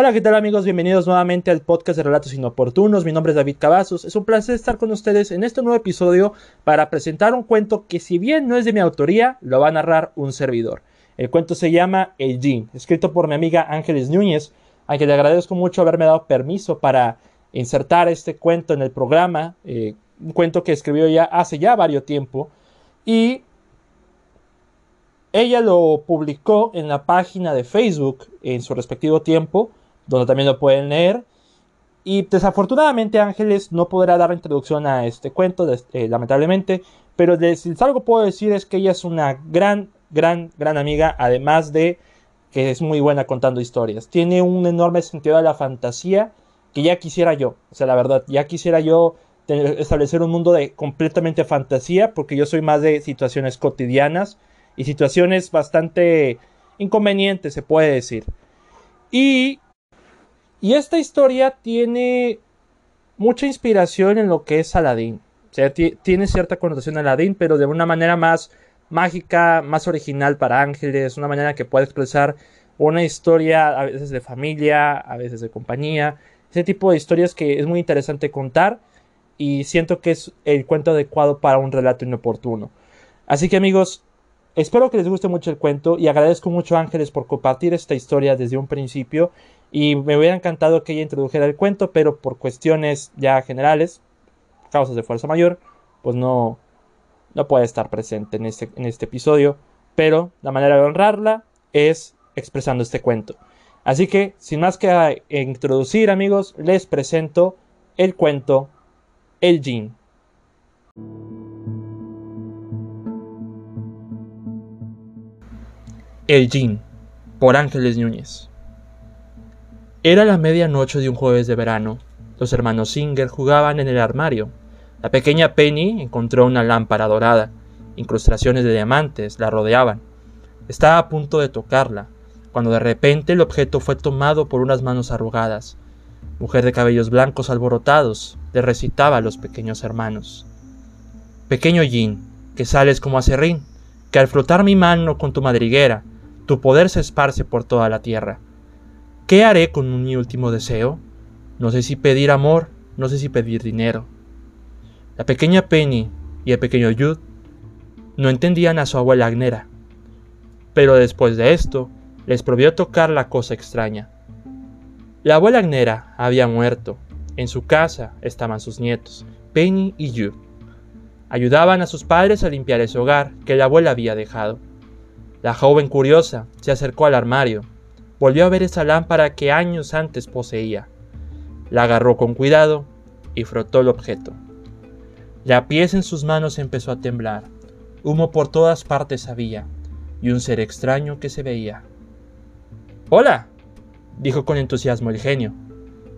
Hola, ¿qué tal amigos? Bienvenidos nuevamente al podcast de Relatos Inoportunos. Mi nombre es David Cavazos. Es un placer estar con ustedes en este nuevo episodio para presentar un cuento que si bien no es de mi autoría, lo va a narrar un servidor. El cuento se llama El Jean, escrito por mi amiga Ángeles Núñez, a quien le agradezco mucho haberme dado permiso para insertar este cuento en el programa, eh, un cuento que escribió ya hace ya varios tiempo y ella lo publicó en la página de Facebook en su respectivo tiempo, donde también lo pueden leer. Y desafortunadamente Ángeles no podrá dar introducción a este cuento, eh, lamentablemente, pero si algo puedo decir es que ella es una gran, gran, gran amiga, además de que es muy buena contando historias. Tiene un enorme sentido de la fantasía que ya quisiera yo, o sea, la verdad, ya quisiera yo establecer un mundo de completamente fantasía, porque yo soy más de situaciones cotidianas y situaciones bastante inconvenientes, se puede decir. Y, y esta historia tiene mucha inspiración en lo que es Aladdin. O sea, tiene cierta connotación Aladdin, pero de una manera más mágica, más original para ángeles, una manera que puede expresar una historia a veces de familia, a veces de compañía, ese tipo de historias que es muy interesante contar y siento que es el cuento adecuado para un relato inoportuno. Así que amigos, espero que les guste mucho el cuento y agradezco mucho a Ángeles por compartir esta historia desde un principio y me hubiera encantado que ella introdujera el cuento, pero por cuestiones ya generales, causas de fuerza mayor, pues no, no puede estar presente en este, en este episodio, pero la manera de honrarla es expresando este cuento. Así que, sin más que introducir, amigos, les presento el cuento El Jin. El Jin, por Ángeles Núñez. Era la medianoche de un jueves de verano. Los hermanos Singer jugaban en el armario. La pequeña Penny encontró una lámpara dorada. Incrustaciones de diamantes la rodeaban. Estaba a punto de tocarla, cuando de repente el objeto fue tomado por unas manos arrugadas. Mujer de cabellos blancos alborotados, le recitaba a los pequeños hermanos. Pequeño Jin, que sales como acerrín, que al frotar mi mano con tu madriguera, tu poder se esparce por toda la tierra. ¿Qué haré con mi último deseo? No sé si pedir amor, no sé si pedir dinero. La pequeña Penny y el pequeño Yud no entendían a su abuela Agnera. Pero después de esto, les prohibió tocar la cosa extraña. La abuela Agnera había muerto. En su casa estaban sus nietos, Penny y Yu. Ayudaban a sus padres a limpiar ese hogar que la abuela había dejado. La joven curiosa se acercó al armario. Volvió a ver esa lámpara que años antes poseía. La agarró con cuidado y frotó el objeto. La pieza en sus manos empezó a temblar. Humo por todas partes había y un ser extraño que se veía. Hola, dijo con entusiasmo el genio.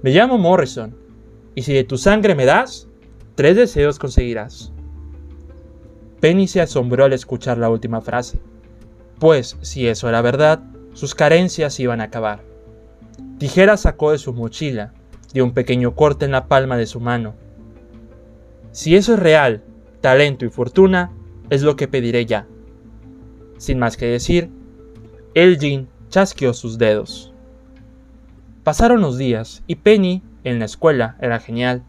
Me llamo Morrison, y si de tu sangre me das, tres deseos conseguirás. Penny se asombró al escuchar la última frase, pues si eso era verdad, sus carencias iban a acabar. Tijera sacó de su mochila, dio un pequeño corte en la palma de su mano. Si eso es real, talento y fortuna, es lo que pediré ya. Sin más que decir, Elgin chasqueó sus dedos. Pasaron los días y Penny, en la escuela, era genial.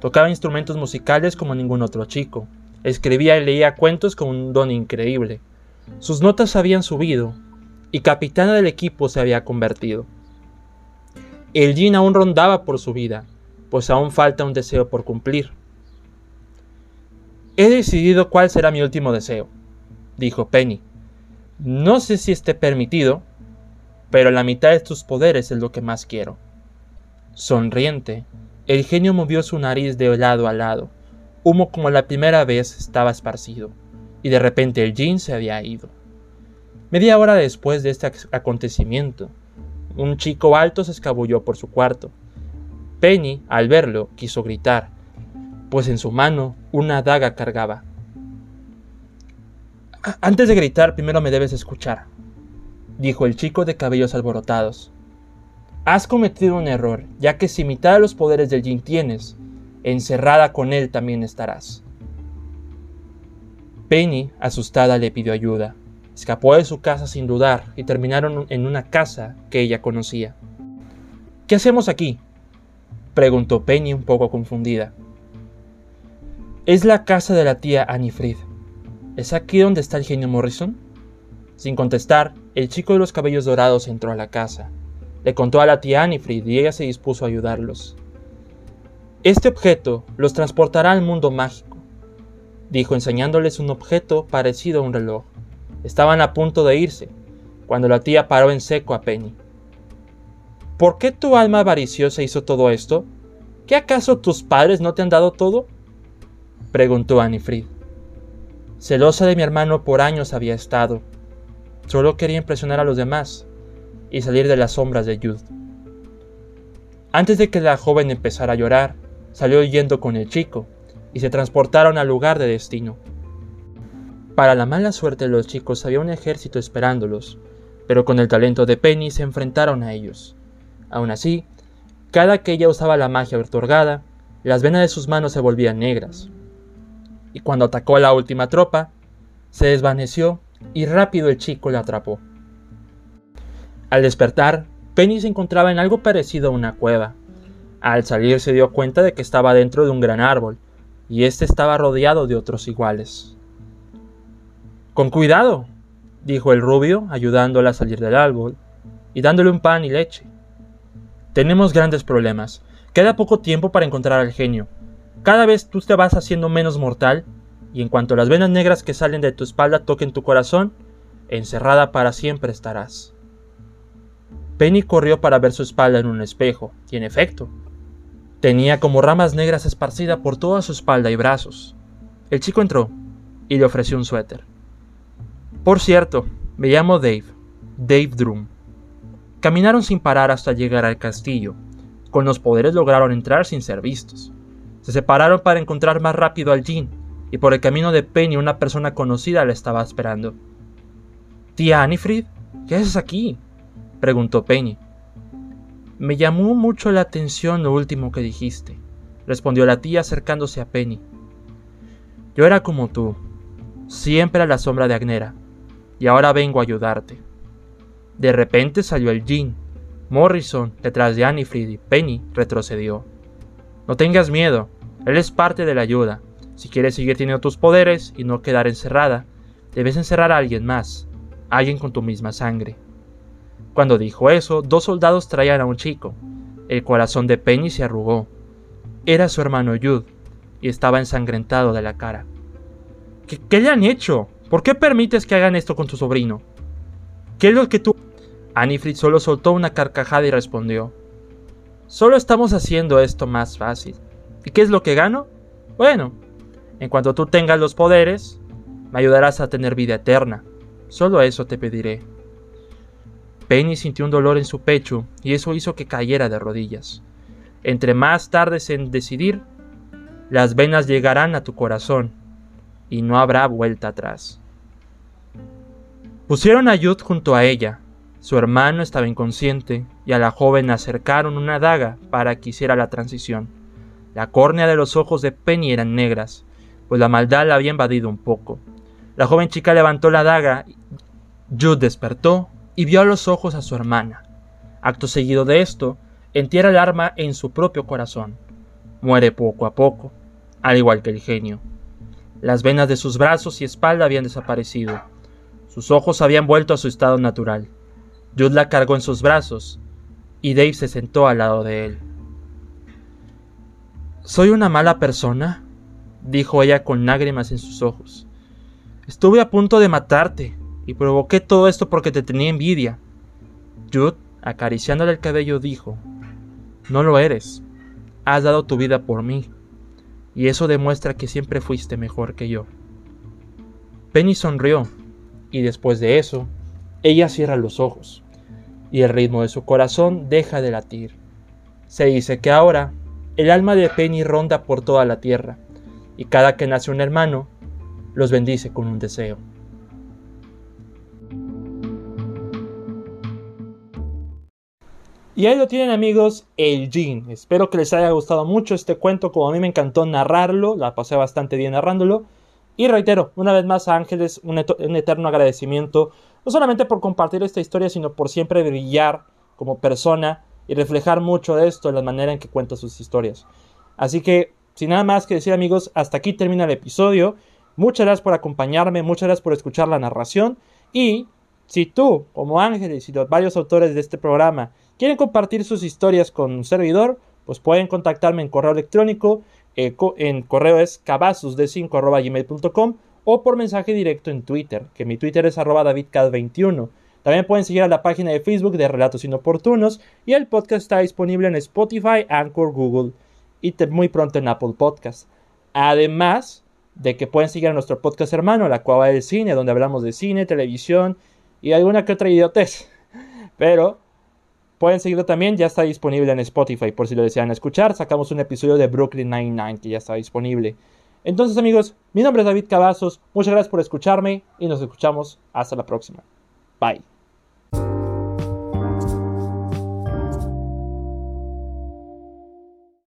Tocaba instrumentos musicales como ningún otro chico. Escribía y leía cuentos con un don increíble. Sus notas habían subido y capitana del equipo se había convertido. El Jean aún rondaba por su vida, pues aún falta un deseo por cumplir. He decidido cuál será mi último deseo, dijo Penny. No sé si esté permitido, pero la mitad de tus poderes es lo que más quiero. Sonriente, el genio movió su nariz de lado a lado. Humo como la primera vez estaba esparcido, y de repente el jean se había ido. Media hora después de este acontecimiento, un chico alto se escabulló por su cuarto. Penny, al verlo, quiso gritar, pues en su mano una daga cargaba. Antes de gritar, primero me debes escuchar, dijo el chico de cabellos alborotados. Has cometido un error, ya que si mitad de los poderes del Jin tienes, encerrada con él también estarás. Penny, asustada, le pidió ayuda. Escapó de su casa sin dudar y terminaron en una casa que ella conocía. ¿Qué hacemos aquí? preguntó Penny un poco confundida. Es la casa de la tía Anifrid. ¿Es aquí donde está el genio Morrison? Sin contestar, el chico de los cabellos dorados entró a la casa. Le contó a la tía Anifrid y ella se dispuso a ayudarlos. Este objeto los transportará al mundo mágico, dijo enseñándoles un objeto parecido a un reloj. Estaban a punto de irse, cuando la tía paró en seco a Penny. ¿Por qué tu alma avariciosa hizo todo esto? ¿Qué acaso tus padres no te han dado todo? preguntó Anifrid. Celosa de mi hermano por años había estado. Solo quería impresionar a los demás y salir de las sombras de Jude. Antes de que la joven empezara a llorar, salió yendo con el chico y se transportaron al lugar de destino. Para la mala suerte de los chicos había un ejército esperándolos, pero con el talento de Penny se enfrentaron a ellos. Aún así, cada que ella usaba la magia otorgada, las venas de sus manos se volvían negras. Y cuando atacó a la última tropa, se desvaneció y rápido el chico la atrapó. Al despertar, Penny se encontraba en algo parecido a una cueva. Al salir se dio cuenta de que estaba dentro de un gran árbol, y éste estaba rodeado de otros iguales. Con cuidado, dijo el rubio, ayudándola a salir del árbol, y dándole un pan y leche. Tenemos grandes problemas. Queda poco tiempo para encontrar al genio. Cada vez tú te vas haciendo menos mortal, y en cuanto las venas negras que salen de tu espalda toquen tu corazón, encerrada para siempre estarás. Penny corrió para ver su espalda en un espejo, y en efecto, tenía como ramas negras esparcidas por toda su espalda y brazos. El chico entró y le ofreció un suéter. Por cierto, me llamo Dave, Dave Drum. Caminaron sin parar hasta llegar al castillo. Con los poderes lograron entrar sin ser vistos. Se separaron para encontrar más rápido al Jean, y por el camino de Penny una persona conocida le estaba esperando. Tía Anifrid, ¿qué haces aquí? preguntó Penny. Me llamó mucho la atención lo último que dijiste, respondió la tía acercándose a Penny. Yo era como tú, siempre a la sombra de Agnera, y ahora vengo a ayudarte. De repente salió el Jean. Morrison, detrás de Anifrid y Penny, retrocedió. No tengas miedo, él es parte de la ayuda. Si quieres seguir teniendo tus poderes y no quedar encerrada, debes encerrar a alguien más, alguien con tu misma sangre. Cuando dijo eso, dos soldados traían a un chico. El corazón de Penny se arrugó. Era su hermano Jude, y estaba ensangrentado de la cara. ¿Qué, ¿Qué, le han hecho? ¿Por qué permites que hagan esto con tu sobrino? ¿Qué es lo que tú... Anifrid solo soltó una carcajada y respondió. Solo estamos haciendo esto más fácil. ¿Y qué es lo que gano? Bueno, en cuanto tú tengas los poderes, me ayudarás a tener vida eterna. Solo eso te pediré. Penny sintió un dolor en su pecho y eso hizo que cayera de rodillas. Entre más tardes en decidir, las venas llegarán a tu corazón y no habrá vuelta atrás. Pusieron a Yud junto a ella. Su hermano estaba inconsciente y a la joven acercaron una daga para que hiciera la transición. La córnea de los ojos de Penny eran negras, pues la maldad la había invadido un poco. La joven chica levantó la daga. Jude despertó y vio a los ojos a su hermana. Acto seguido de esto, entierra el arma en su propio corazón. Muere poco a poco, al igual que el genio. Las venas de sus brazos y espalda habían desaparecido sus ojos habían vuelto a su estado natural. Jude la cargó en sus brazos y Dave se sentó al lado de él. ¿Soy una mala persona? dijo ella con lágrimas en sus ojos. Estuve a punto de matarte y provoqué todo esto porque te tenía envidia. Jude, acariciándole el cabello, dijo, No lo eres. Has dado tu vida por mí, y eso demuestra que siempre fuiste mejor que yo. Penny sonrió y después de eso, ella cierra los ojos y el ritmo de su corazón deja de latir. Se dice que ahora el alma de Penny ronda por toda la tierra y cada que nace un hermano los bendice con un deseo. Y ahí lo tienen amigos, el Jean. Espero que les haya gustado mucho este cuento, como a mí me encantó narrarlo, la pasé bastante bien narrándolo. Y reitero, una vez más a Ángeles un, eterno agradecimiento, no solamente por compartir esta historia, sino por siempre brillar como persona y reflejar mucho de esto en la manera en que cuenta sus historias. Así que, sin nada más que decir amigos, hasta aquí termina el episodio. Muchas gracias por acompañarme, muchas gracias por escuchar la narración y si tú, como Ángeles y los varios autores de este programa, quieren compartir sus historias con un servidor, pues pueden contactarme en correo electrónico, eh, en correo es cabazosde5.gmail.com o por mensaje directo en Twitter, que mi Twitter es arroba davidcad21. También pueden seguir a la página de Facebook de Relatos Inoportunos y el podcast está disponible en Spotify, Anchor, Google y muy pronto en Apple Podcast. Además de que pueden seguir a nuestro podcast hermano, La Cueva del Cine, donde hablamos de cine, televisión y alguna que otra idiotez. Pero pueden seguirlo también, ya está disponible en Spotify por si lo desean escuchar. Sacamos un episodio de Brooklyn Nine-Nine que ya está disponible. Entonces amigos, mi nombre es David Cavazos, muchas gracias por escucharme y nos escuchamos hasta la próxima. Bye.